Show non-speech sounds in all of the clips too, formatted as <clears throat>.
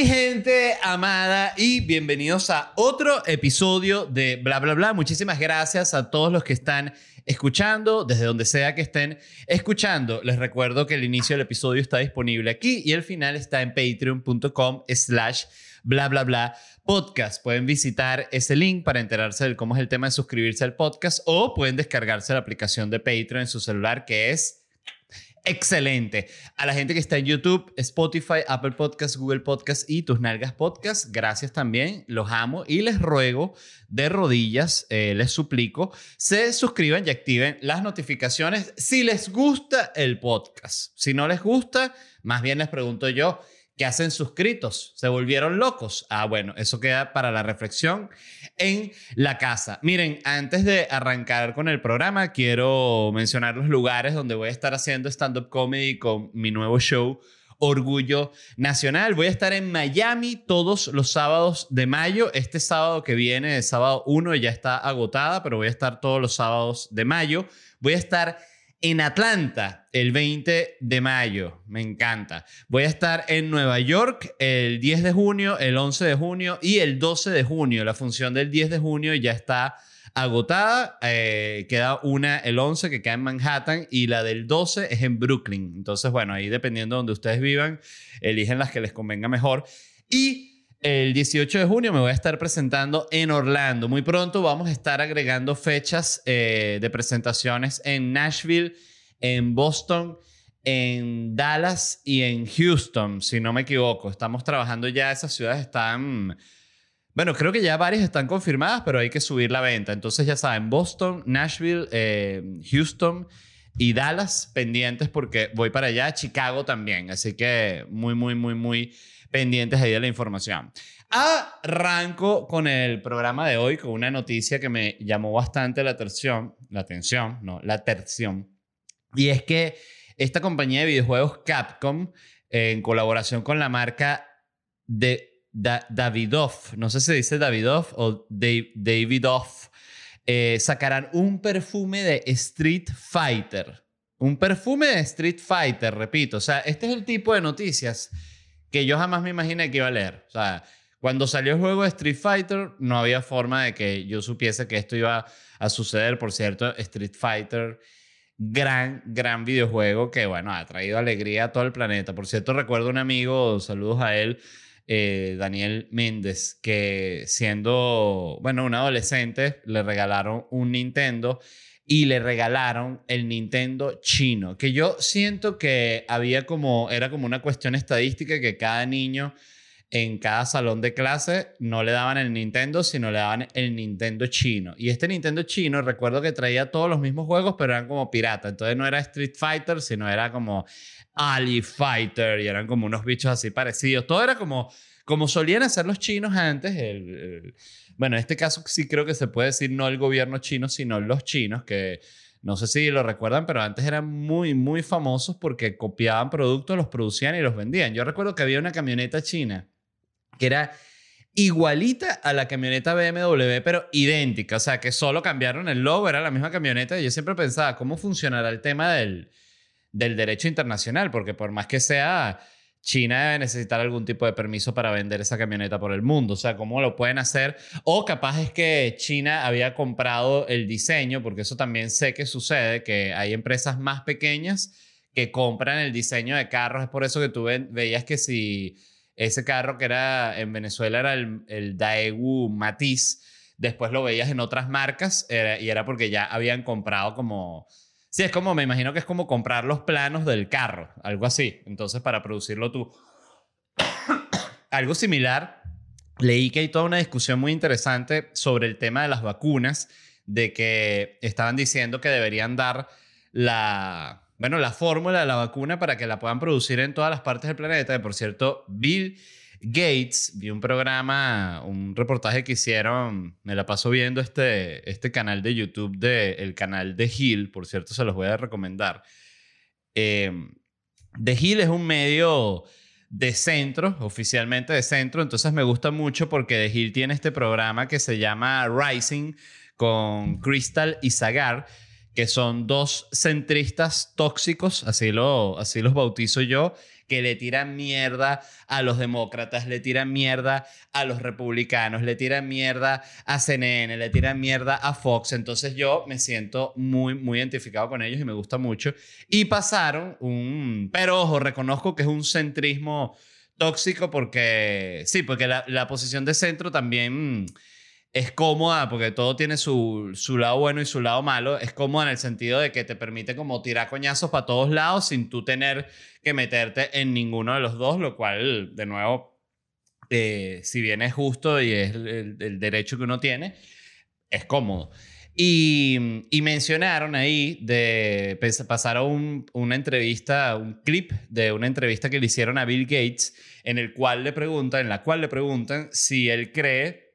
mi gente amada y bienvenidos a otro episodio de Bla Bla Bla. Muchísimas gracias a todos los que están escuchando, desde donde sea que estén escuchando. Les recuerdo que el inicio del episodio está disponible aquí y el final está en patreon.com slash bla bla bla podcast. Pueden visitar ese link para enterarse de cómo es el tema de suscribirse al podcast o pueden descargarse la aplicación de Patreon en su celular que es excelente. A la gente que está en YouTube, Spotify, Apple Podcasts, Google Podcasts y Tus Nalgas Podcasts, gracias también. Los amo y les ruego de rodillas, eh, les suplico, se suscriban y activen las notificaciones si les gusta el podcast. Si no les gusta, más bien les pregunto yo, ¿Qué hacen suscritos? ¿Se volvieron locos? Ah, bueno, eso queda para la reflexión en la casa. Miren, antes de arrancar con el programa, quiero mencionar los lugares donde voy a estar haciendo stand-up comedy con mi nuevo show. Orgullo Nacional. Voy a estar en Miami todos los sábados de mayo. Este sábado que viene, el sábado 1, ya está agotada, pero voy a estar todos los sábados de mayo. Voy a estar en Atlanta el 20 de mayo. Me encanta. Voy a estar en Nueva York el 10 de junio, el 11 de junio y el 12 de junio. La función del 10 de junio ya está agotada. Eh, queda una el 11 que queda en Manhattan y la del 12 es en Brooklyn. Entonces, bueno, ahí dependiendo de donde ustedes vivan, eligen las que les convenga mejor. Y el 18 de junio me voy a estar presentando en Orlando. Muy pronto vamos a estar agregando fechas eh, de presentaciones en Nashville, en Boston, en Dallas y en Houston, si no me equivoco. Estamos trabajando ya, esas ciudades están... Bueno, creo que ya varias están confirmadas, pero hay que subir la venta. Entonces ya saben, Boston, Nashville, eh, Houston y Dallas pendientes porque voy para allá, Chicago también. Así que muy, muy, muy, muy pendientes ahí de la información. Arranco con el programa de hoy con una noticia que me llamó bastante la atención, la atención, no, la atención. Y es que esta compañía de videojuegos Capcom, en colaboración con la marca de Davidoff, no sé si dice Davidoff o Davidoff, eh, sacarán un perfume de Street Fighter. Un perfume de Street Fighter, repito. O sea, este es el tipo de noticias que yo jamás me imaginé que iba a leer. O sea, cuando salió el juego de Street Fighter, no había forma de que yo supiese que esto iba a suceder. Por cierto, Street Fighter, gran, gran videojuego que, bueno, ha traído alegría a todo el planeta. Por cierto, recuerdo un amigo, saludos a él, eh, Daniel Méndez, que siendo, bueno, un adolescente, le regalaron un Nintendo y le regalaron el Nintendo chino, que yo siento que había como, era como una cuestión estadística que cada niño en cada salón de clase no le daban el Nintendo, sino le daban el Nintendo chino. Y este Nintendo chino, recuerdo que traía todos los mismos juegos, pero eran como pirata. Entonces no era Street Fighter, sino era como Ali Fighter y eran como unos bichos así parecidos. Todo era como, como solían hacer los chinos antes. Bueno, en este caso sí creo que se puede decir no el gobierno chino, sino los chinos, que no sé si lo recuerdan, pero antes eran muy, muy famosos porque copiaban productos, los producían y los vendían. Yo recuerdo que había una camioneta china que era igualita a la camioneta BMW, pero idéntica. O sea, que solo cambiaron el logo, era la misma camioneta. Y yo siempre pensaba, ¿cómo funcionará el tema del, del derecho internacional? Porque por más que sea China debe necesitar algún tipo de permiso para vender esa camioneta por el mundo. O sea, ¿cómo lo pueden hacer? O capaz es que China había comprado el diseño, porque eso también sé que sucede, que hay empresas más pequeñas que compran el diseño de carros. Es por eso que tú veías que si ese carro que era en Venezuela era el, el Matiz, después lo veías en otras marcas y era porque ya habían comprado como Sí, es como, me imagino que es como comprar los planos del carro, algo así. Entonces, para producirlo tú. <coughs> algo similar, leí que hay toda una discusión muy interesante sobre el tema de las vacunas, de que estaban diciendo que deberían dar la, bueno, la fórmula de la vacuna para que la puedan producir en todas las partes del planeta. Por cierto, Bill Gates, vi un programa, un reportaje que hicieron, me la paso viendo este, este canal de YouTube, de, el canal de Hill, por cierto, se los voy a recomendar. Eh, The Hill es un medio de centro, oficialmente de centro, entonces me gusta mucho porque The Hill tiene este programa que se llama Rising con Crystal y Zagar que son dos centristas tóxicos, así, lo, así los bautizo yo, que le tiran mierda a los demócratas, le tiran mierda a los republicanos, le tiran mierda a CNN, le tiran mierda a Fox. Entonces yo me siento muy, muy identificado con ellos y me gusta mucho. Y pasaron un... Pero ojo, reconozco que es un centrismo tóxico porque... Sí, porque la, la posición de centro también es cómoda porque todo tiene su, su, lado bueno y su lado malo. Es cómoda en el sentido de que te permite como tirar coñazos para todos lados sin tú tener que meterte en ninguno de los dos, lo cual, de nuevo, eh, si bien es justo y es el, derecho que uno tiene, es cómodo. Y, y mencionaron ahí, de, pasaron una entrevista, un clip de una entrevista que le hicieron a Bill Gates, en el cual le preguntan, en la cual le preguntan si él cree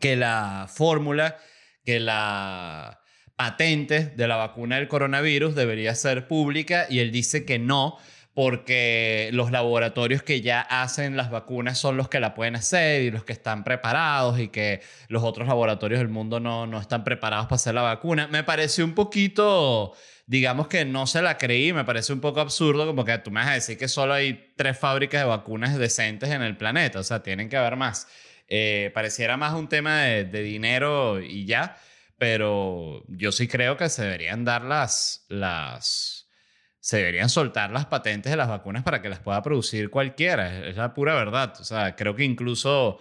que la fórmula, que la patente de la vacuna del coronavirus debería ser pública y él dice que no, porque los laboratorios que ya hacen las vacunas son los que la pueden hacer y los que están preparados y que los otros laboratorios del mundo no, no están preparados para hacer la vacuna. Me pareció un poquito, digamos que no se la creí, me parece un poco absurdo como que tú me vas a decir que solo hay tres fábricas de vacunas decentes en el planeta, o sea, tienen que haber más. Eh, pareciera más un tema de, dinero y ya, pero yo sí creo que se deberían dar las, las, se deberían soltar las patentes de las vacunas para que las pueda producir cualquiera, es, la pura verdad. O sea, creo que incluso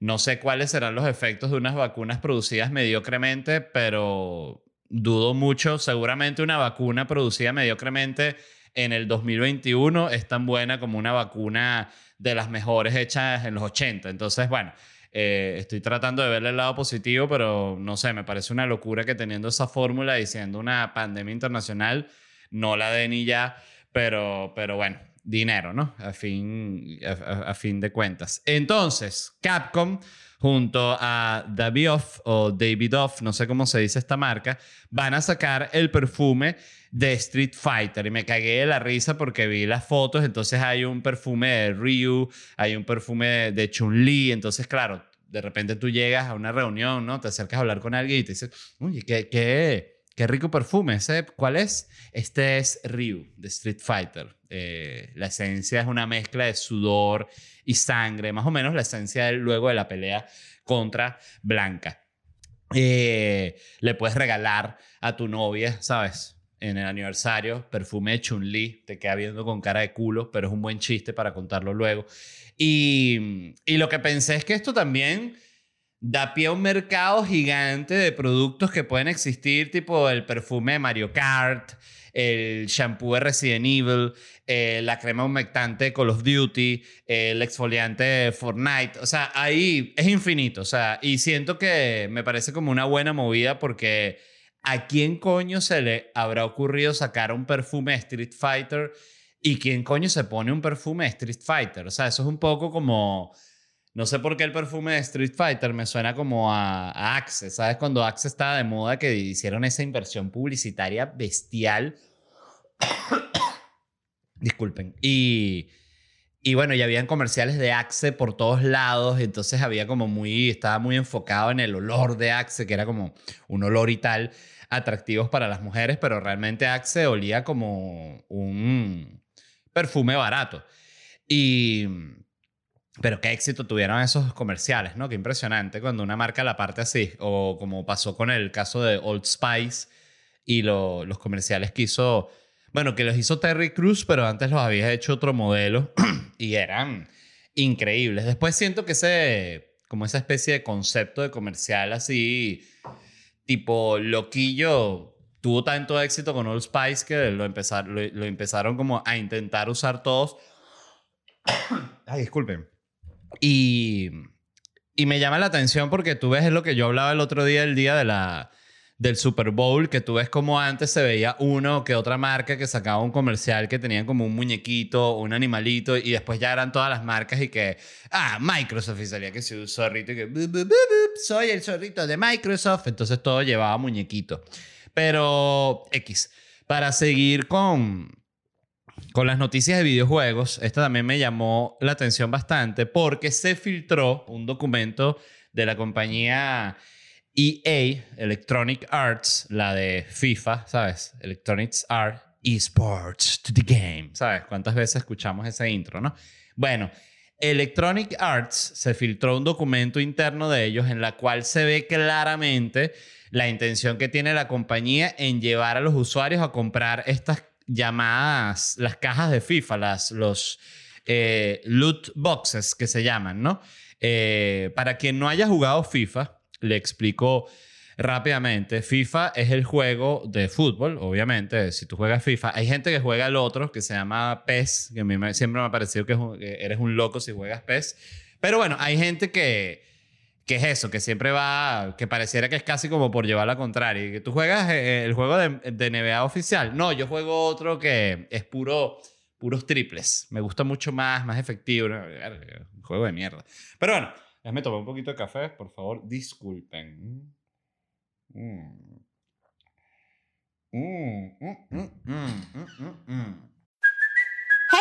no sé cuáles serán los efectos de unas vacunas producidas mediocremente, pero dudo mucho, seguramente una vacuna producida mediocremente en el 2021 es tan buena como una vacuna de las mejores hechas en los 80. Entonces, bueno, eh, estoy tratando de verle el lado positivo, pero no sé, me parece una locura que teniendo esa fórmula y siendo una pandemia internacional, no la den y ya, pero, pero bueno, dinero, ¿no? A fin, a, fin de cuentas. Entonces, Capcom junto a Davidoff o Davidoff, no sé cómo se dice esta marca, van a sacar el perfume de Street Fighter y me cagué de la risa porque vi las fotos, entonces hay un perfume de Ryu, hay un perfume de, Chun-Li, entonces claro, de repente tú llegas a una reunión, ¿no? Te acercas a hablar con alguien y te dices, oye, ¿qué, qué, qué rico perfume, ¿ese cuál es? Este es Ryu de Street Fighter. Eh, la esencia es una mezcla de sudor y sangre, más o menos la esencia luego de la pelea contra Blanca. Eh, le puedes regalar a tu novia, ¿sabes? en el aniversario, perfume de Chun-Li, te queda viendo con cara de culo, pero es un buen chiste para contarlo luego. Y, y lo que pensé es que esto también da pie a un mercado gigante de productos que pueden existir, tipo el perfume de Mario Kart, el shampoo de Resident Evil, eh, la crema humectante de Call of Duty, el exfoliante de Fortnite. O sea, ahí es infinito. O sea, y siento que me parece como una buena movida porque ¿a quién coño se le habrá ocurrido sacar un perfume Street Fighter? ¿Y quién coño se pone un perfume Street Fighter? O sea, eso es un poco como... No sé por qué el perfume de Street Fighter me suena como a, Axe. ¿Sabes? Cuando Axe estaba de moda que hicieron esa inversión publicitaria bestial. <coughs> Disculpen. Y, y bueno, ya habían comerciales de Axe por todos lados. Entonces había como muy... Estaba muy enfocado en el olor de Axe, que era como un olor y tal atractivos para las mujeres, pero realmente Axe olía como un perfume barato. Y, pero qué éxito tuvieron esos comerciales, ¿no? Qué impresionante cuando una marca la parte así, o como pasó con el caso de Old Spice y los comerciales que hizo, bueno, que los hizo Terry Cruz, pero antes los había hecho otro modelo <clears throat> y eran increíbles. Después siento que ese, como esa especie de concepto de comercial así tipo loquillo tuvo tanto éxito con Old Spice que lo, lo, empezaron como a intentar usar todos. <coughs> Ay, disculpen. Y, y me llama la atención porque tú ves lo que yo hablaba el otro día, el día de la, del Super Bowl, que tú ves como antes se veía uno que otra marca que sacaba un comercial que tenían como un muñequito, un animalito, y después ya eran todas las marcas y que, ah, Microsoft y salía que soy un zorrito y que, soy el zorrito de Microsoft, entonces todo llevaba muñequito. Pero, X, para seguir con, con las noticias de videojuegos, esta también me llamó la atención bastante porque se filtró un documento de la compañía EA, Electronic Arts, la de FIFA, ¿sabes? Electronic Arts, esports to the game, ¿sabes? ¿Cuántas veces escuchamos ese intro, no? Bueno, Electronic Arts se filtró un documento interno de ellos en la cual se ve claramente la intención que tiene la compañía en llevar a los usuarios a comprar estas llamadas, las cajas de FIFA, las, los eh, loot boxes que se llaman, ¿no? Eh, para quien no haya jugado FIFA, le explico rápidamente. FIFA es el juego de fútbol, obviamente. Si tú juegas FIFA, hay gente que juega el otro que se llama PES, que a mí siempre me ha parecido que, eres un loco si juegas PES. Pero bueno, hay gente que, que es eso, que siempre va, que pareciera que es casi como por llevar la contraria. Tú juegas eh, el juego de, NBA oficial. No, yo juego otro que es puro, puros triples. Me gusta mucho más, más efectivo. Un juego de mierda. Pero bueno, déjame tomar un poquito de café, por favor, disculpen. Mm. Mm, mm,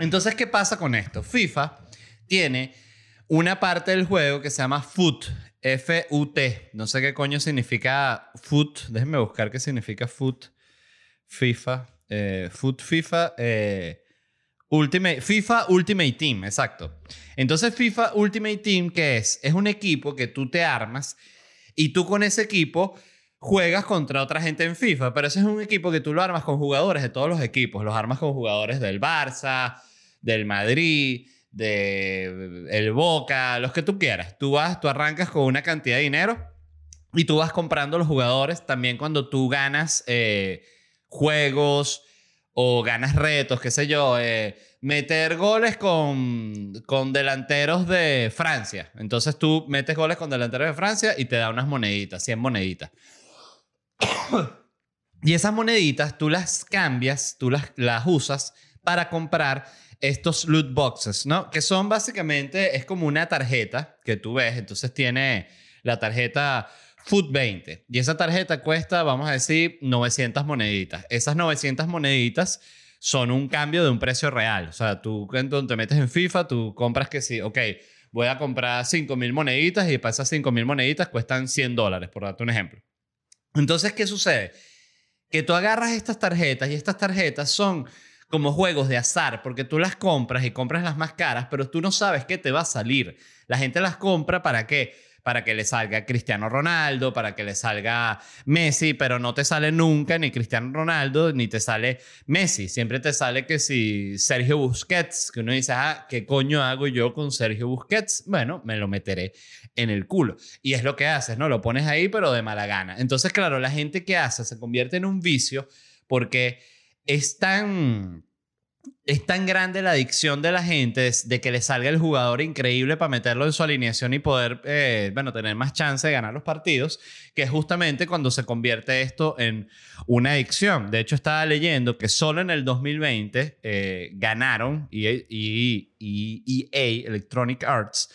Entonces, ¿qué pasa con esto? FIFA tiene una parte del juego que se llama FUT, F-U-T. No sé qué coño significa FUT. Déjenme buscar qué significa FUT. FIFA. Eh, FUT FIFA. Eh, Ultimate, FIFA Ultimate Team, exacto. Entonces, FIFA Ultimate Team, ¿qué es? Es un equipo que tú te armas y tú con ese equipo juegas contra otra gente en FIFA, pero ese es un equipo que tú lo armas con jugadores de todos los equipos. Los armas con jugadores del Barça, del Madrid, el Boca, los que tú quieras. Tú vas, tú arrancas con una cantidad de dinero y tú vas comprando los jugadores también cuando tú ganas eh, juegos o ganas retos, qué sé yo, eh, meter goles con, con delanteros de Francia. Entonces tú metes goles con delanteros de Francia y te da unas moneditas, 100 moneditas. <coughs> y esas moneditas tú las cambias, tú las, las usas para comprar estos loot boxes, ¿no? Que son básicamente, es como una tarjeta que tú ves, entonces tiene la tarjeta Food 20 y esa tarjeta cuesta, vamos a decir, 900 moneditas. Esas 900 moneditas son un cambio de un precio real. O sea, tú cuando te metes en FIFA, tú compras que sí, ok, voy a comprar 5.000 moneditas y para esas 5.000 moneditas cuestan 100 dólares, por darte un ejemplo. Entonces, ¿qué sucede? Que tú agarras estas tarjetas y estas tarjetas son como juegos de azar, porque tú las compras y compras las más caras, pero tú no sabes qué te va a salir. La gente las compra para qué? Para que le salga Cristiano Ronaldo, para que le salga Messi, pero no te sale nunca ni Cristiano Ronaldo ni te sale Messi. Siempre te sale que si Sergio Busquets, que uno dice, ah, ¿qué coño hago yo con Sergio Busquets? Bueno, me lo meteré en el culo. Y es lo que haces, ¿no? Lo pones ahí, pero de mala gana. Entonces, claro, la gente que hace se convierte en un vicio porque es tan, es tan grande la adicción de la gente de que le salga el jugador increíble para meterlo en su alineación y poder, eh, bueno, tener más chance de ganar los partidos, que es justamente cuando se convierte esto en una adicción. De hecho, estaba leyendo que solo en el 2020 eh, ganaron EA, EA, Electronic Arts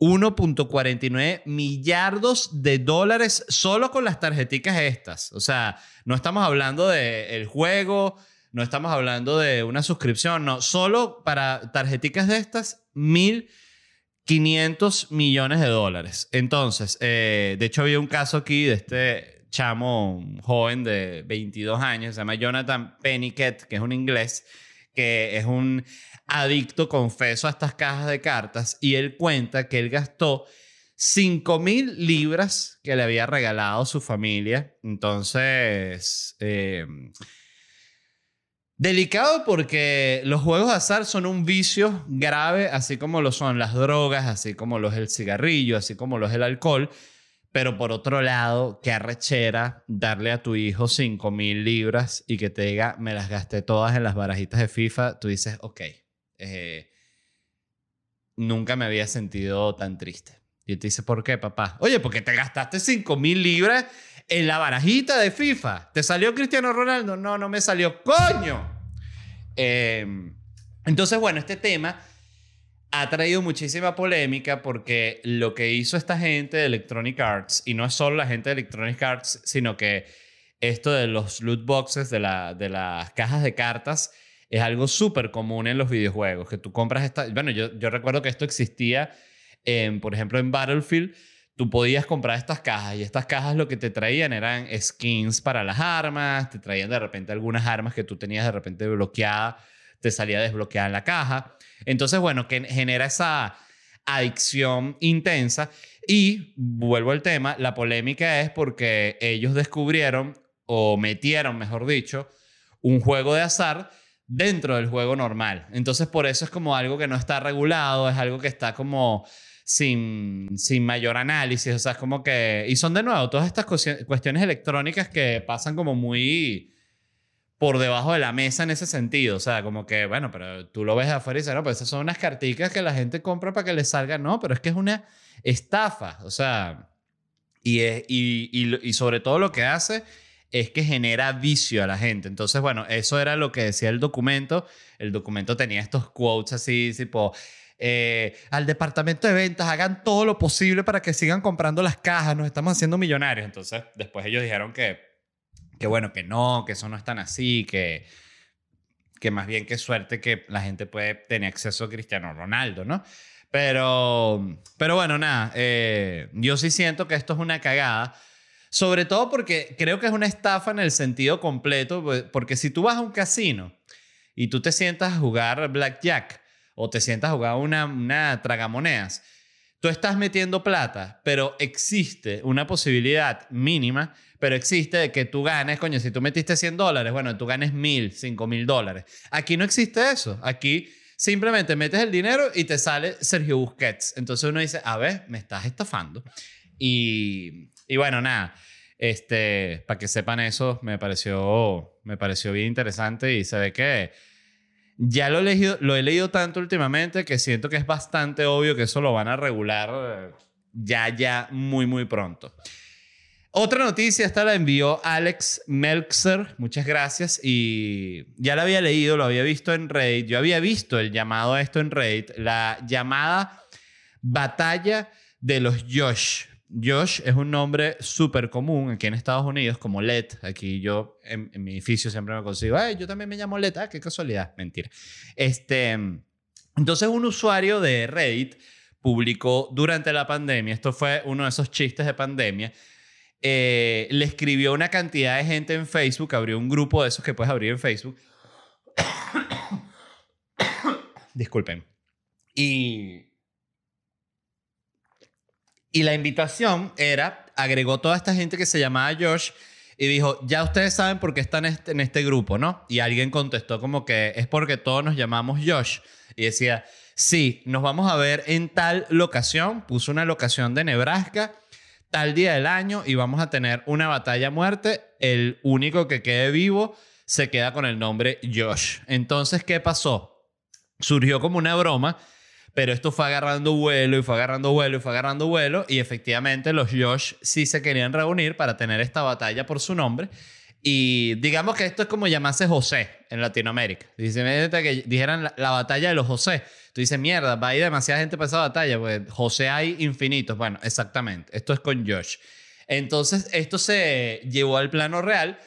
1.49 millardos de dólares solo con las tarjeticas estas. O sea, no estamos hablando del juego, no estamos hablando de una suscripción, no. Solo para tarjeticas de estas, 1.500 millones de dólares. Entonces, eh, de hecho había un caso aquí de este chamo joven de 22 años, se llama Jonathan Penniket, que es un inglés, que es un adicto, confeso, a estas cajas de cartas y él cuenta que él gastó 5 mil libras que le había regalado su familia. Entonces, eh, delicado porque los juegos de azar son un vicio grave, así como lo son las drogas, así como lo es el cigarrillo, así como lo es el alcohol. Pero por otro lado, qué arrechera darle a tu hijo 5 mil libras y que te diga, me las gasté todas en las barajitas de FIFA. Tú dices, ok, eh, nunca me había sentido tan triste. Y te dice, ¿por qué, papá? Oye, porque te gastaste 5 mil libras en la barajita de FIFA, ¿te salió Cristiano Ronaldo? No, no me salió. ¡Coño! Eh, entonces, bueno, este tema ha traído muchísima polémica porque lo que hizo esta gente de Electronic Arts, y no es solo la gente de Electronic Arts, sino que esto de los loot boxes, de, la, de las cajas de cartas, es algo súper común en los videojuegos, que tú compras esta... Bueno, yo, yo recuerdo que esto existía, en, por ejemplo, en Battlefield, tú podías comprar estas cajas y estas cajas lo que te traían eran skins para las armas, te traían de repente algunas armas que tú tenías de repente bloqueada, te salía desbloqueada en la caja. Entonces, bueno, que genera esa adicción intensa. Y vuelvo al tema, la polémica es porque ellos descubrieron, o metieron, mejor dicho, un juego de azar dentro del juego normal. Entonces, por eso es como algo que no está regulado, es algo que está como sin, sin mayor análisis, o sea, es como que... Y son de nuevo todas estas cuestiones electrónicas que pasan como muy por debajo de la mesa en ese sentido. O sea, como que, bueno, pero tú lo ves de afuera y dices, no, pues esas son unas carticas que la gente compra para que le salga. No, pero es que es una estafa. O sea, y, y, y, y, sobre todo lo que hace es que genera vicio a la gente. Entonces, bueno, eso era lo que decía el documento. El documento tenía estos quotes así, tipo... Eh, al departamento de ventas, hagan todo lo posible para que sigan comprando las cajas, nos estamos haciendo millonarios. Entonces, después ellos dijeron que que bueno, que no, que eso no es tan así, que, que más bien qué suerte que la gente puede tener acceso a Cristiano Ronaldo, ¿no? Pero, pero bueno, nada, eh, yo sí siento que esto es una cagada, sobre todo porque creo que es una estafa en el sentido completo, pues, porque si tú vas a un casino y tú te sientas a jugar blackjack o te sientas a jugar una, una tragamonedas, tú estás metiendo plata, pero existe una posibilidad mínima pero existe de que tú ganes, coño, si tú metiste 100 dólares, bueno, tú ganes 1000, 5000 dólares. Aquí no existe eso. Aquí simplemente metes el dinero y te sale Sergio Busquets. Entonces uno dice, a ver, me estás estafando. Y, y bueno, nada. Este, para que sepan eso, me pareció, me pareció bien interesante y se ve que ya lo he, leído, lo he leído tanto últimamente que siento que es bastante obvio que eso lo van a regular eh, ya, ya, muy, muy pronto. Otra noticia, esta la envió Alex Meltzer, muchas gracias, y ya la había leído, lo había visto en Reddit, yo había visto el llamado a esto en Reddit, la llamada batalla de los Josh. Josh es un nombre súper común aquí en Estados Unidos, como Let. Aquí yo en, mi edificio siempre me consigo, Ay, yo también me llamo Let, ah, qué casualidad, mentira. Este, entonces un usuario de Reddit publicó durante la pandemia, esto fue uno de esos chistes de pandemia, eh, le escribió una cantidad de gente en Facebook, abrió un grupo de esos que puedes abrir en Facebook. <coughs> Disculpen. Y, y la invitación era, agregó toda esta gente que se llamaba Josh y dijo, ya ustedes saben por qué están este, en este grupo, ¿no? Y alguien contestó como que es porque todos nos llamamos Josh. Y decía, sí, nos vamos a ver en tal locación. Puso una locación de Nebraska tal día del año y vamos a tener una batalla a muerte. El único que quede vivo se queda con el nombre Josh. Entonces, ¿qué pasó? Surgió como una broma, pero esto fue agarrando vuelo y fue agarrando vuelo y fue agarrando vuelo y efectivamente los Josh sí se querían reunir para tener esta batalla por su nombre. Y digamos que esto es como llamarse José en Latinoamérica. Dice, que dijeran la, la batalla de los José. Tú dices, mierda, va a ir demasiada gente para esa batalla, pues José hay infinitos. Bueno, exactamente. Esto es con Josh. Entonces, esto se llevó al plano real,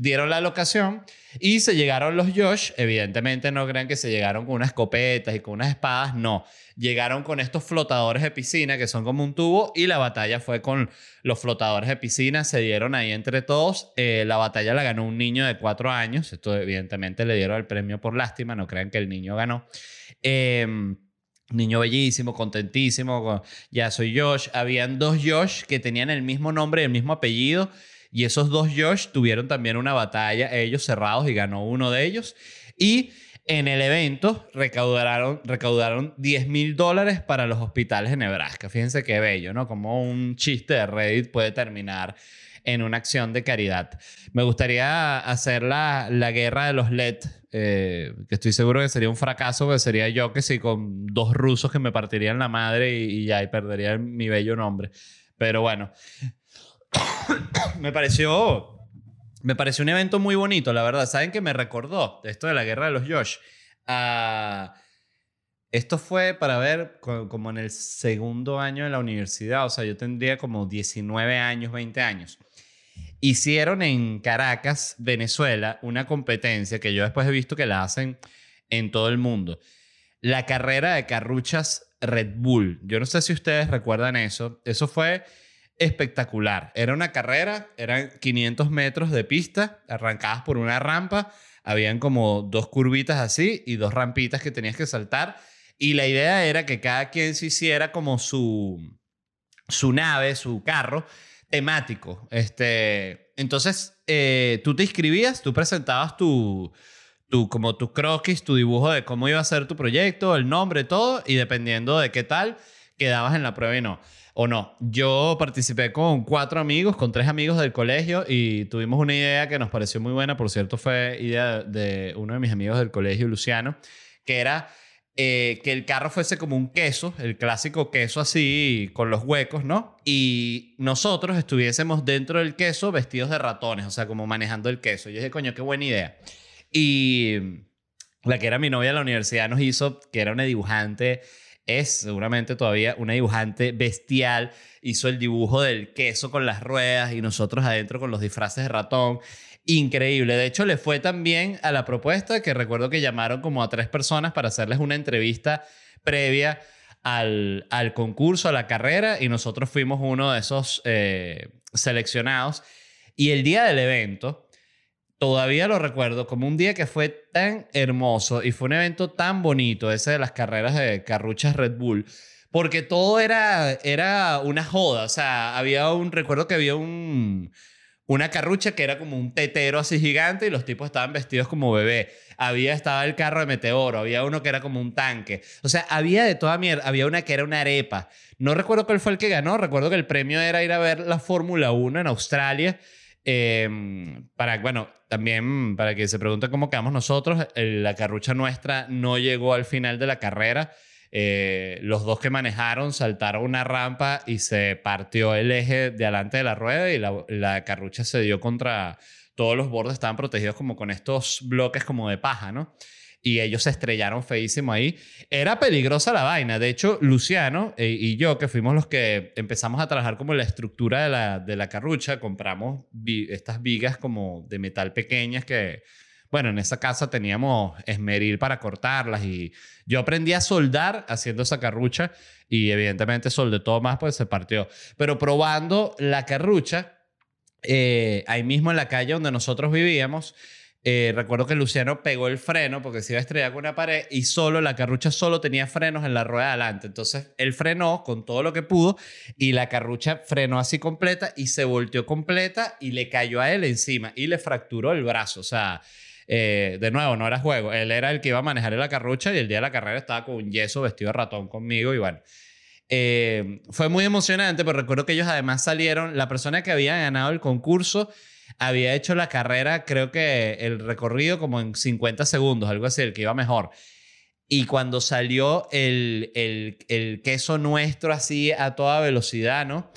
dieron la locación y se llegaron los Josh. Evidentemente, no crean que se llegaron con unas escopetas y con unas espadas, no. Llegaron con estos flotadores de piscina que son como un tubo y la batalla fue con los flotadores de piscina. Se dieron ahí entre todos. Eh, la batalla la ganó un niño de cuatro años. Esto, evidentemente, le dieron el premio por lástima. No crean que el niño ganó. Em, niño bellísimo, contentísimo. Ya soy Josh. Habían dos Josh que tenían el mismo nombre el mismo apellido. Y esos dos Josh tuvieron también una batalla, ellos cerrados, y ganó uno de ellos. Y en el evento recaudaron, recaudaron 10 mil dólares para los hospitales de Nebraska. Fíjense qué bello, ¿no? Como un chiste de Reddit puede terminar en una acción de caridad. Me gustaría hacer la, la guerra de los LED, eh, que estoy seguro que sería un fracaso, porque sería yo que sí, con dos rusos que me partirían la madre y, ya y perdería mi bello nombre. Pero bueno. <coughs> me pareció me pareció un evento muy bonito, la verdad. ¿Saben qué me recordó esto de la guerra de los Josh? Ah, esto fue para ver co- como en el segundo año de la universidad, o sea, yo tendría como 19 años, 20 años. Hicieron en Caracas, Venezuela, una competencia que yo después he visto que la hacen en todo el mundo. La carrera de carruchas Red Bull. Yo no sé si ustedes recuerdan eso. Eso fue espectacular. Era una carrera, eran 500 metros de pista, arrancadas por una rampa. Habían como dos curvitas así y dos rampitas que tenías que saltar. Y la idea era que cada quien se hiciera como su, su nave, su carro temático. Este, entonces, eh, tú te inscribías, tú presentabas tu, tu, como tu croquis, tu dibujo de cómo iba a ser tu proyecto, el nombre, todo, y dependiendo de qué tal, quedabas en la prueba y no. O no. Yo participé con cuatro amigos, con tres amigos del colegio, y tuvimos una idea que nos pareció muy buena, por cierto, fue idea de uno de mis amigos del colegio, Luciano, que era eh, que el carro fuese como un queso, el clásico queso así con los huecos, ¿no? Y nosotros estuviésemos dentro del queso vestidos de ratones, o sea, como manejando el queso. Yo dije, coño, qué buena idea. Y la que era mi novia en la universidad nos hizo, que era una dibujante, es seguramente todavía una dibujante bestial, hizo el dibujo del queso con las ruedas y nosotros adentro con los disfraces de ratón. Increíble. De hecho, le fue tan bien a la propuesta que recuerdo que llamaron como a tres personas para hacerles una entrevista previa al, al concurso, a la carrera, y nosotros fuimos uno de esos eh, seleccionados. Y el día del evento, todavía lo recuerdo como un día que fue tan hermoso y fue un evento tan bonito, ese de las carreras de carruchas Red Bull, porque todo era, era una joda. O sea, había un, recuerdo que había un, una carrucha que era como un tetero así gigante y los tipos estaban vestidos como bebé. Había, estaba el carro de meteoro, había uno que era como un tanque. O sea, había de toda mierda. Había una que era una arepa. No recuerdo cuál fue el que ganó. Recuerdo que el premio era ir a ver la Fórmula 1 en Australia. Eh, para, bueno, también para que se pregunte cómo quedamos nosotros, la carrucha nuestra no llegó al final de la carrera. Eh, los dos que manejaron saltaron una rampa y se partió el eje de adelante de la rueda y la, la carrucha se dio contra todos los bordes, estaban protegidos como con estos bloques como de paja, ¿no? Y ellos se estrellaron feísimo ahí. Era peligrosa la vaina. De hecho, Luciano eh, y yo, que fuimos los que empezamos a trabajar como la estructura de la, de la carrucha, compramos estas vigas como de metal pequeñas que, bueno, en esa casa teníamos esmeril para cortarlas y yo aprendí a soldar haciendo esa carrucha y evidentemente soldé todo más, pues se partió. Pero probando la carrucha, eh, ahí mismo en la calle donde nosotros vivíamos, eh, recuerdo que Luciano pegó el freno porque se iba a estrellar con una pared y solo la carrucha solo tenía frenos en la rueda de adelante. Entonces él frenó con todo lo que pudo y la carrucha frenó así completa y se volteó completa y le cayó a él encima y le fracturó el brazo. O sea, eh, de nuevo, no era juego. Él era el que iba a manejar la carrucha y el día de la carrera estaba con un yeso vestido de ratón conmigo y bueno. Eh, fue muy emocionante, pero recuerdo que ellos además salieron, la persona que había ganado el concurso había hecho la carrera, creo que el recorrido como en 50 segundos, algo así, el que iba mejor. Y cuando salió el, el, el queso nuestro así a toda velocidad, ¿no?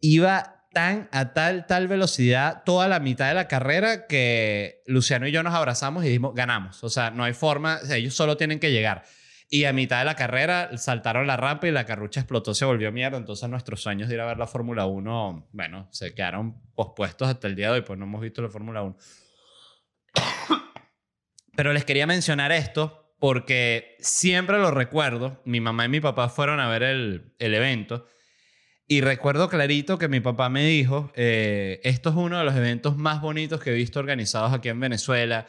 Iba tan a tal, tal velocidad toda la mitad de la carrera que Luciano y yo nos abrazamos y dijimos, ganamos. O sea, no hay forma, ellos solo tienen que llegar. Y a mitad de la carrera saltaron la rampa y la carrucha explotó, se volvió mierda. Entonces nuestros sueños de ir a ver la Fórmula 1, bueno, se quedaron pospuestos hasta el día de hoy, pues no hemos visto la Fórmula 1. <coughs> Pero les quería mencionar esto porque siempre lo recuerdo. Mi mamá y mi papá fueron a ver el, el evento. Y recuerdo clarito que mi papá me dijo, eh, esto es uno de los eventos más bonitos que he visto organizados aquí en Venezuela.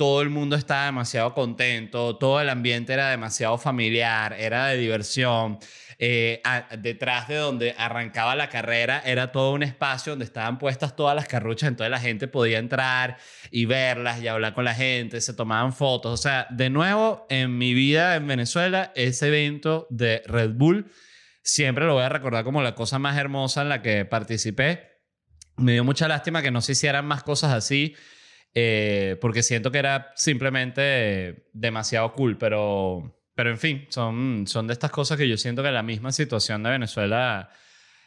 Todo el mundo estaba demasiado contento, todo el ambiente era demasiado familiar, era de diversión. Eh, detrás de donde arrancaba la carrera era todo un espacio donde estaban puestas todas las carruchas, entonces la gente podía entrar y verlas y hablar con la gente, se tomaban fotos. O sea, de nuevo, en mi vida en Venezuela, ese evento de Red Bull siempre lo voy a recordar como la cosa más hermosa en la que participé. Me dio mucha lástima que no se hicieran más cosas así, eh, porque siento que era simplemente demasiado cool, pero, pero en fin, son, son de estas cosas que yo siento que la misma situación de Venezuela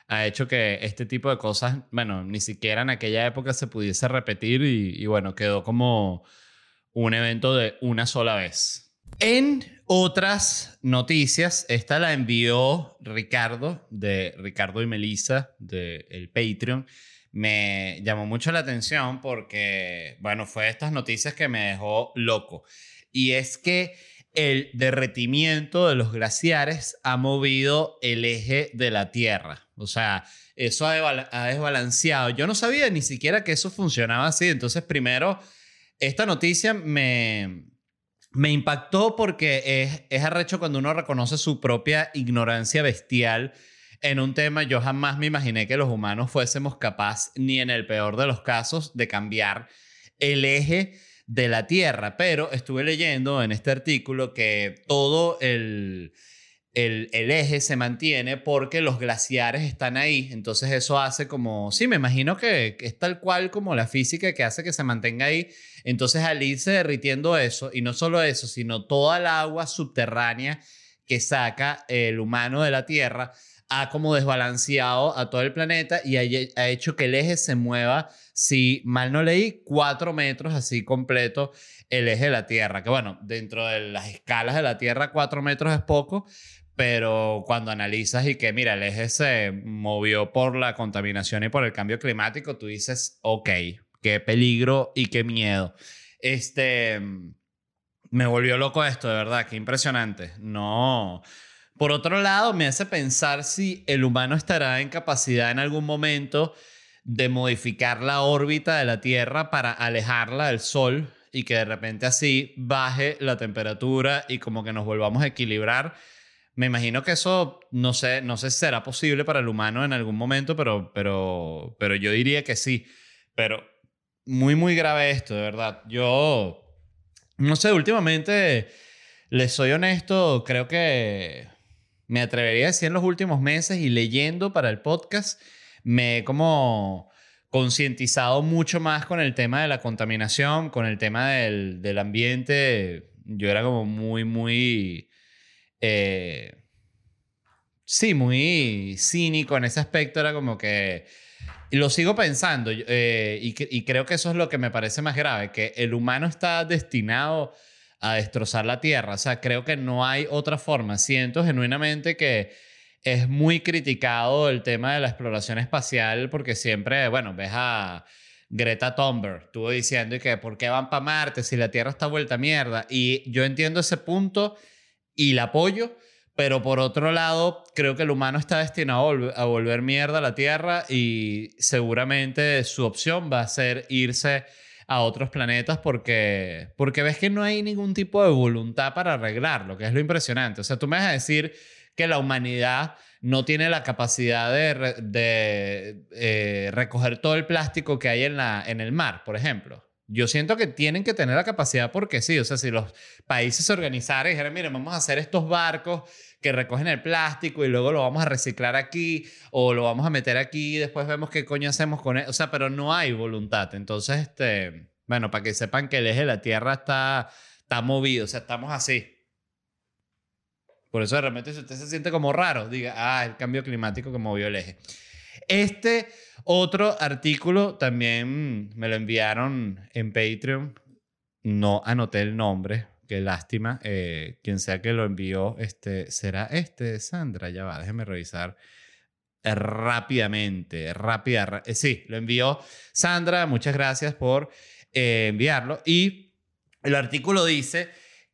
ha hecho que este tipo de cosas, bueno, ni siquiera en aquella época se pudiese repetir y, y bueno, quedó como un evento de una sola vez. En otras noticias, esta la envió Ricardo, de Ricardo y Melissa, del el Patreon. Me llamó mucho la atención porque, bueno, fue estas noticias que me dejó loco. Y es que el derretimiento de los glaciares ha movido el eje de la Tierra. O sea, eso ha, desbala- ha desbalanceado. Yo no sabía ni siquiera que eso funcionaba así. Entonces, primero, esta noticia me, me impactó porque es, es arrecho cuando uno reconoce su propia ignorancia bestial en un tema. Yo jamás me imaginé que los humanos fuésemos capaces, ni en el peor de los casos, de cambiar el eje de la Tierra. Pero estuve leyendo en este artículo que todo el, el, eje se mantiene porque los glaciares están ahí. Entonces eso hace como, sí, me imagino que, es tal cual como la física que hace que se mantenga ahí. Entonces al irse derritiendo eso, y no solo eso, sino toda el agua subterránea que saca el humano de la Tierra, ha como desbalanceado a todo el planeta y ha, hecho que el eje se mueva, si mal no leí, cuatro metros así completo el eje de la Tierra. Que bueno, dentro de las escalas de la Tierra, cuatro metros es poco, pero cuando analizas y que, mira, el eje se movió por la contaminación y por el cambio climático, tú dices, ok, qué peligro y qué miedo. Este, me volvió loco esto, de verdad, qué impresionante. No. Por otro lado, me hace pensar si el humano estará en capacidad en algún momento de modificar la órbita de la Tierra para alejarla del Sol y que de repente así baje la temperatura y como que nos volvamos a equilibrar. Me imagino que eso no sé, no sé si será posible para el humano en algún momento, pero, pero, pero yo diría que sí. Pero muy, muy grave esto, de verdad. Yo, no sé, últimamente, les soy honesto, creo que me atrevería a decir en los últimos meses y leyendo para el podcast, me he como concientizado mucho más con el tema de la contaminación, con el tema del, del ambiente. Yo era como muy, muy... eh, sí, muy cínico en ese aspecto. Era como que... Lo sigo pensando eh, y creo que eso es lo que me parece más grave, que el humano está destinado a destrozar la Tierra. O sea, creo que no hay otra forma. Siento genuinamente que es muy criticado el tema de la exploración espacial porque siempre, bueno, ves a Greta Thunberg, estuvo diciendo y que por qué van para Marte si la Tierra está vuelta mierda. Y yo entiendo ese punto y la apoyo, pero por otro lado, creo que el humano está destinado a volver mierda a la Tierra y seguramente su opción va a ser irse a otros planetas porque, porque ves que no hay ningún tipo de voluntad para arreglarlo, que es lo impresionante. O sea, tú me vas a decir que la humanidad no tiene la capacidad de, de, eh, recoger todo el plástico que hay en, la, en el mar, por ejemplo. Yo siento que tienen que tener la capacidad porque sí, o sea, si los países se organizaran y dijeran, miren, vamos a hacer estos barcos que recogen el plástico y luego lo vamos a reciclar aquí o lo vamos a meter aquí y después vemos qué coño hacemos con él. O sea, pero no hay voluntad. Entonces, este, bueno, para que sepan que el eje de la Tierra está, está movido, o sea, estamos así. Por eso de repente si usted se siente como raro, diga, ah, el cambio climático que movió el eje. Este otro artículo también me lo enviaron en Patreon. No anoté el nombre, qué lástima. Eh, quien sea que lo envió, este, ¿será este, Sandra? Ya va, déjeme revisar eh, rápidamente, rápida. eh, sí, lo envió Sandra. Muchas gracias por eh, enviarlo. Y el artículo dice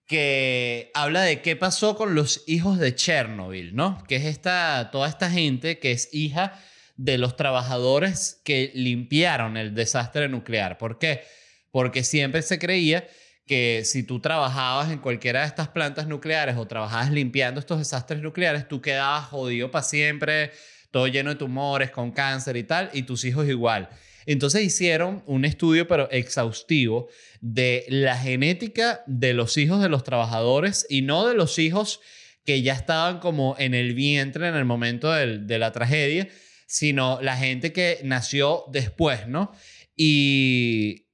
que habla de qué pasó con los hijos de Chernobyl, ¿no? Que es esta, toda esta gente que es hija de los trabajadores que limpiaron el desastre nuclear. ¿Por qué? Porque siempre se creía que si tú trabajabas en cualquiera de estas plantas nucleares o trabajabas limpiando estos desastres nucleares, tú quedabas jodido para siempre, todo lleno de tumores, con cáncer y tal, y tus hijos igual. Entonces hicieron un estudio, pero exhaustivo, de la genética de los hijos de los trabajadores y no de los hijos que ya estaban como en el vientre en el momento del- de la tragedia, sino la gente que nació después, ¿no? Y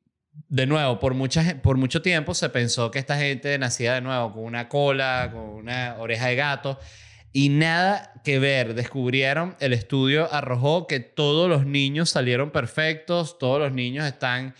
de nuevo, por, mucha, por mucho tiempo se pensó que esta gente nacía de nuevo con una cola, con una oreja de gato. y nada que ver. Descubrieron, el estudio arrojó que todos los niños salieron perfectos, todos los niños están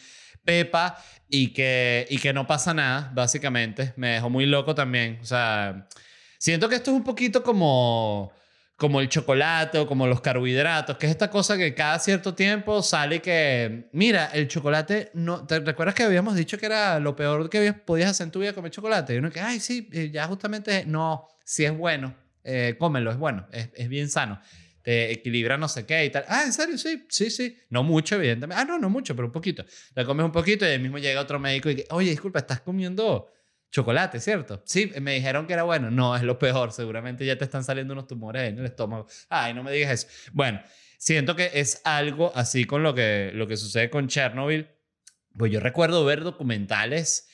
pepa y que, y que no pasa nada, básicamente. Me dejó muy loco también. O sea, siento que esto es un poquito como como el chocolate o como los carbohidratos, que es esta cosa que cada cierto tiempo sale que, mira, el chocolate, no, ¿te recuerdas que habíamos dicho que era lo peor que podías hacer en tu vida comer chocolate? Y uno que, ay, sí, eh, ya justamente, no, sí es bueno, eh, cómelo, es bueno, es, es, bien sano, te equilibra no sé qué y tal. Ah, ¿en serio? Sí, sí, sí. No mucho, evidentemente. Ah, no, no mucho, pero un poquito. Le comes un poquito y el mismo llega otro médico y, oye, disculpa, estás comiendo chocolate, ¿cierto? Sí, me dijeron que era bueno. No, es lo peor. Seguramente ya te están saliendo unos tumores en el estómago. Ay, no me digas eso. Bueno, siento que es algo así con lo que, lo que sucede con Chernobyl. Pues yo recuerdo ver documentales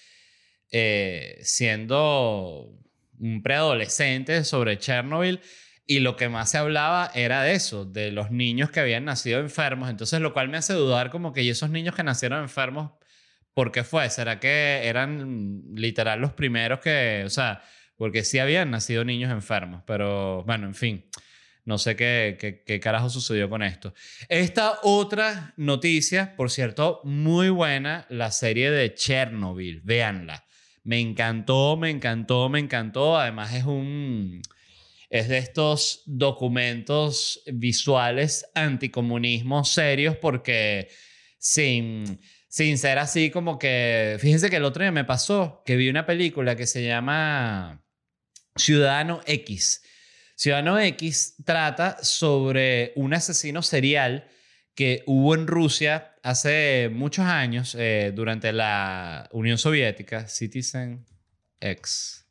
eh, siendo un preadolescente sobre Chernobyl y lo que más se hablaba era de eso, de los niños que habían nacido enfermos. Entonces, lo cual me hace dudar como que esos niños que nacieron enfermos ¿Por qué fue? ¿Será que eran literal los primeros que, o sea, porque sí habían nacido niños enfermos, pero bueno, en fin, no sé qué, qué, qué carajo sucedió con esto. Esta otra noticia, por cierto, muy buena, la serie de Chernobyl, véanla. Me encantó, me encantó, me encantó. Además es un... Es de estos documentos visuales anticomunismo serios porque sin sin ser así como que, fíjense que el otro día me pasó que vi una película que se llama Ciudadano X. Ciudadano X trata sobre un asesino serial que hubo en Rusia hace muchos años, eh, durante la Unión Soviética, Citizen X.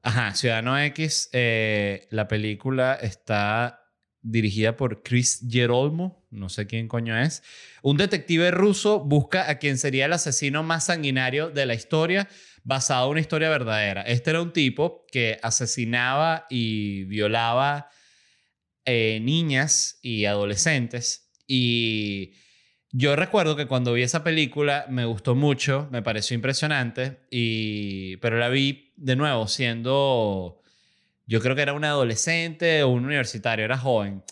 Ajá, Ciudadano X, eh, la película está dirigida por Chris Gerolmo, no sé quién coño es. Un detective ruso busca a quien sería el asesino más sanguinario de la historia, basado en una historia verdadera. Este era un tipo que asesinaba y violaba eh, niñas y adolescentes. Y yo recuerdo que cuando vi esa película me gustó mucho, me pareció impresionante, y, pero la vi de nuevo siendo yo creo que era un adolescente o un universitario, era joven.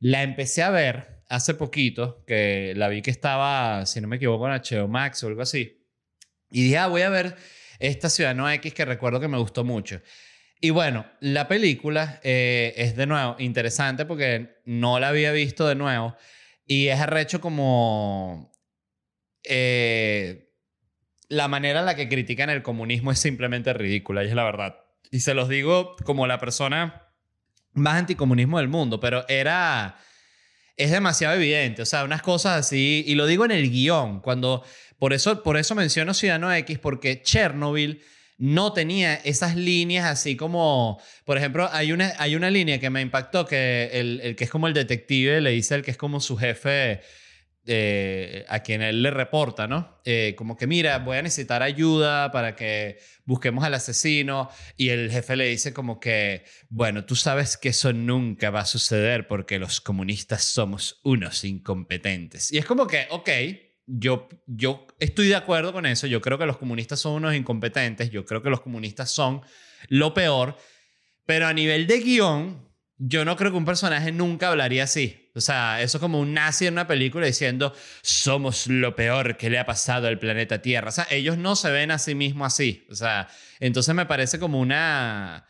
La empecé a ver hace poquito, que la vi que estaba, si no me equivoco, en HBO Max o algo así. Y dije, ah, voy a ver esta Ciudadano X que recuerdo que me gustó mucho. Y bueno, la película eh, es de nuevo interesante porque no la había visto de nuevo y es arrecho como eh, la manera en la que critican el comunismo es simplemente ridícula y es la verdad. Y se los digo como la persona más anticomunismo del mundo, pero era... Es demasiado evidente, o sea, unas cosas así, y lo digo en el guion, cuando, por eso, por eso menciono Ciudadano X, porque Chernobyl no tenía esas líneas así como, por ejemplo, hay una, hay una línea que me impactó, que el, el que es como el detective le dice el que es como su jefe eh, a quien él le reporta, ¿no? Eh, como que, mira, voy a necesitar ayuda para que busquemos al asesino y el jefe le dice como que, bueno, tú sabes que eso nunca va a suceder porque los comunistas somos unos incompetentes. Y es como que, ok, yo, yo estoy de acuerdo con eso, yo creo que los comunistas son unos incompetentes, yo creo que los comunistas son lo peor, pero a nivel de guion, yo no creo que un personaje nunca hablaría así. O sea, eso es como un nazi en una película diciendo, somos lo peor que le ha pasado al planeta Tierra. O sea, ellos no se ven a sí mismos así. O sea, entonces me parece como una...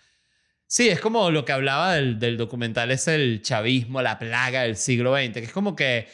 Sí, es como lo que hablaba del, del documental, es el chavismo, la plaga del siglo XX, que es como que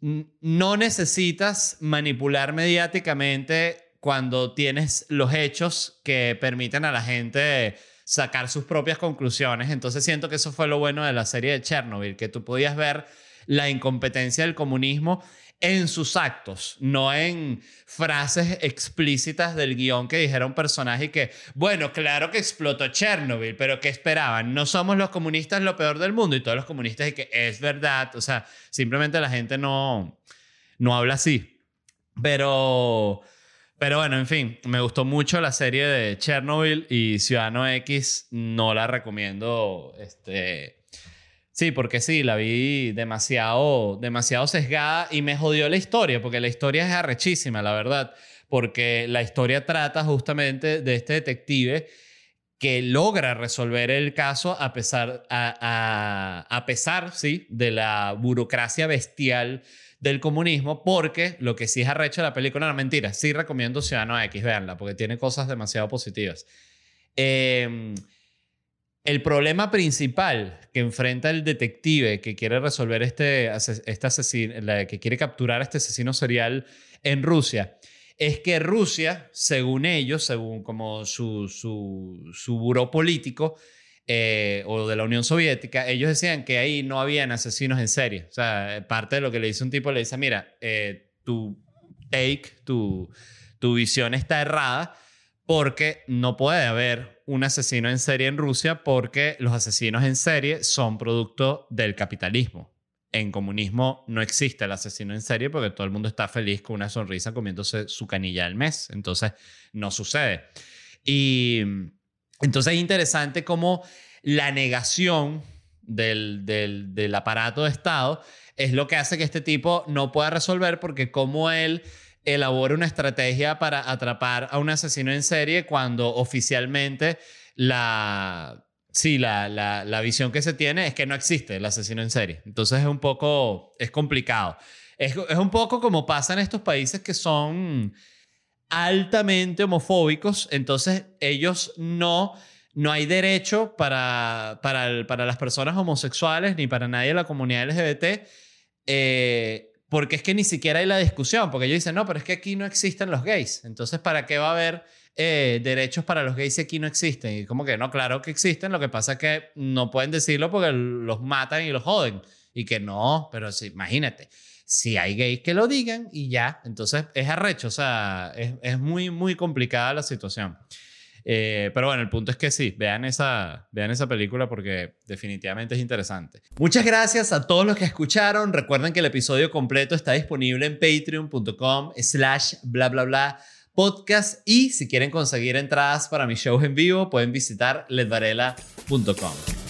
no necesitas manipular mediáticamente cuando tienes los hechos que permiten a la gente sacar sus propias conclusiones. Entonces siento que eso fue lo bueno de la serie de Chernobyl, que tú podías ver la incompetencia del comunismo en sus actos, no en frases explícitas del guion que dijera un personaje que, bueno, claro que explotó Chernobyl, pero ¿qué esperaban? No somos los comunistas lo peor del mundo y todos los comunistas y que es verdad, o sea, simplemente la gente no, no habla así. Pero pero bueno, en fin, me gustó mucho la serie de Chernobyl y Ciudadano X no la recomiendo. Este, sí, porque sí, la vi demasiado, demasiado sesgada y me jodió la historia, porque la historia es arrechísima, la verdad. Porque la historia trata justamente de este detective que logra resolver el caso a pesar, a, a, a pesar sí, de la burocracia bestial del comunismo, porque lo que sí es arrecho de la película, no mentira, sí recomiendo Ciudadano X, véanla, porque tiene cosas demasiado positivas. Eh, el problema principal que enfrenta el detective que quiere resolver este, este asesino, que quiere capturar a este asesino serial en Rusia, es que Rusia, según ellos, según como su, su, su buró político eh, o de la Unión Soviética, ellos decían que ahí no habían asesinos en serie. O sea, parte de lo que le dice un tipo, le dice, mira, eh, tu take, tu, tu visión está errada porque no puede haber un asesino en serie en Rusia porque los asesinos en serie son producto del capitalismo. En comunismo no existe el asesino en serie porque todo el mundo está feliz con una sonrisa comiéndose su canilla al mes. Entonces, no sucede. Y entonces es interesante cómo la negación del, aparato de Estado es lo que hace que este tipo no pueda resolver porque como él elabora una estrategia para atrapar a un asesino en serie cuando oficialmente la, sí, la, la, la, visión que se tiene es que no existe el asesino en serie. Entonces es un poco, es complicado. Es, es un poco como pasa en estos países que son altamente homofóbicos, entonces ellos no... No hay derecho para, para, las personas homosexuales ni para nadie de la comunidad LGBT eh, porque es que ni siquiera hay la discusión, porque ellos dicen, no, pero es que aquí no existen los gays. Entonces, ¿para qué va a haber eh, derechos para los gays si aquí no existen? Y como que no, claro que existen, lo que pasa es que no pueden decirlo porque los matan y los joden. Y que no, pero sí, imagínate, si hay gays que lo digan y ya, entonces es arrecho, o sea, es, es muy, muy complicada la situación. Eh, pero bueno, el punto es que sí, vean esa, vean esa película porque definitivamente es interesante. Muchas gracias a todos los que escucharon. Recuerden que el episodio completo está disponible en patreon.com slash bla bla bla podcast y si quieren conseguir entradas para mis shows en vivo pueden visitar ledvarela.com.